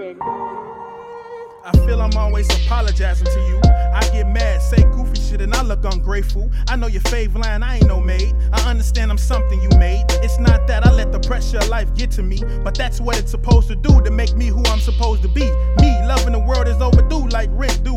I feel I'm always apologizing to you. I get mad, say goofy shit, and I look ungrateful. I know your fave line, I ain't no maid. I understand I'm something you made. It's not that I let the pressure of life get to me, but that's what it's supposed to do to make me who I'm supposed to be. Me, loving the world is overdue, like and the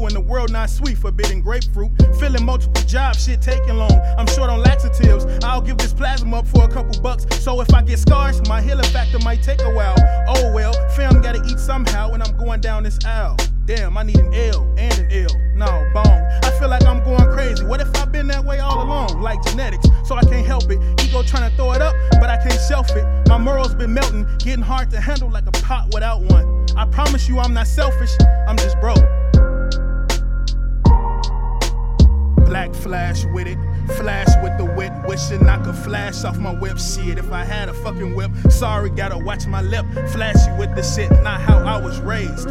world not sweet, forbidden grapefruit. Feeling multiple jobs, shit taking long. I'm short on laxatives. I'll give this plasma up for a couple bucks. So if I get scars, my healing factor might take a while. Oh well, fam gotta eat somehow when I'm going down this aisle. Damn, I need an L and an L. No, bong. I feel like I'm going crazy. What if I've been that way all along? Like genetics, so I can't help it. Ego trying to throw it up, but I can't shelf it. My morals been melting, getting hard to handle like a pot without one. I promise you I'm not selfish, I'm just broke. Black flash with it, flash with the wit, wishing I could flash off my whip. Shit, if I had a fucking whip, sorry, gotta watch my lip. Flashy with the shit, not how I was raised.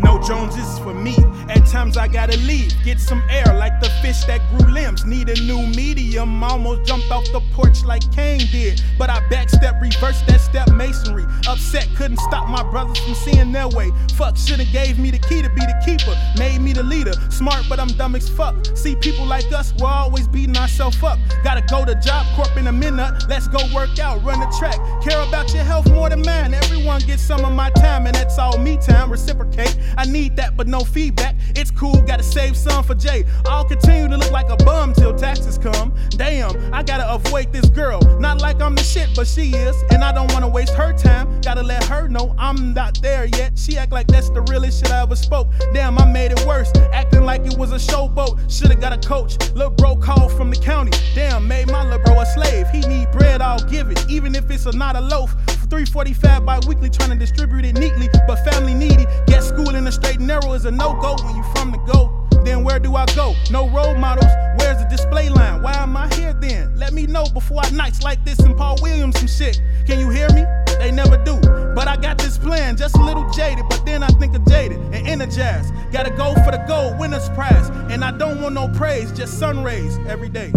No Joneses for me. At times I gotta leave, get some air like the fish that grew limbs. Need a new medium, almost jumped off the porch like Kane did. But I backstep, reverse that step masonry. Upset, couldn't stop my brothers from seeing their way. Fuck, shoulda gave me the key to be the keeper, made me the leader. Smart, but I'm dumb as fuck. See people like us, we're always beating ourselves up. Gotta go to Job Corp in a minute. Let's go work out, run the track. Care about your health more than mine. Everyone some of my time, and that's all me time. Reciprocate. I need that, but no feedback. It's cool, gotta save some for Jay. I'll continue to look like a bum till taxes come. Damn, I gotta avoid this girl. Not like I'm the shit, but she is. And I don't wanna waste her time. Gotta let her know I'm not there yet. She act like that's the realest shit I ever spoke. Damn, I made it worse. Acting like it was a showboat. Should've got a coach. Lil' bro called from the county. Damn, made my lil' bro a slave. He need bread, I'll give it. Even if it's a, not a loaf. 345 bi weekly, trying to distribute it neatly. But family needy. Get school in the straight and narrow is a no go when you from the go. Then where do I go? No role models. Where's the display line? Why am I here then? Let me know before I nights like this and Paul Williams some shit. Can you hear me? They never do. But I got this plan, just a little jaded. But then I think of jaded and energized. Gotta go for the gold, winner's prize. And I don't want no praise, just sun rays every day.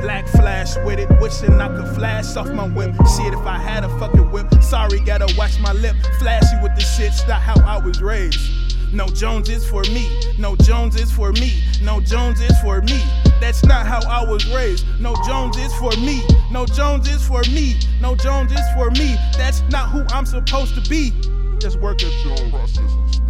Black flash with it, wishing I could flash off my whip. Shit, if I had a fucking whip, sorry, gotta watch my lip. Flashy with the shit's not how I was raised. No Joneses for me, no Joneses for me, no Joneses for me. That's not how I was raised. No Joneses for me, no Joneses for me, no Joneses for me. That's not who I'm supposed to be. Just work at your own processes.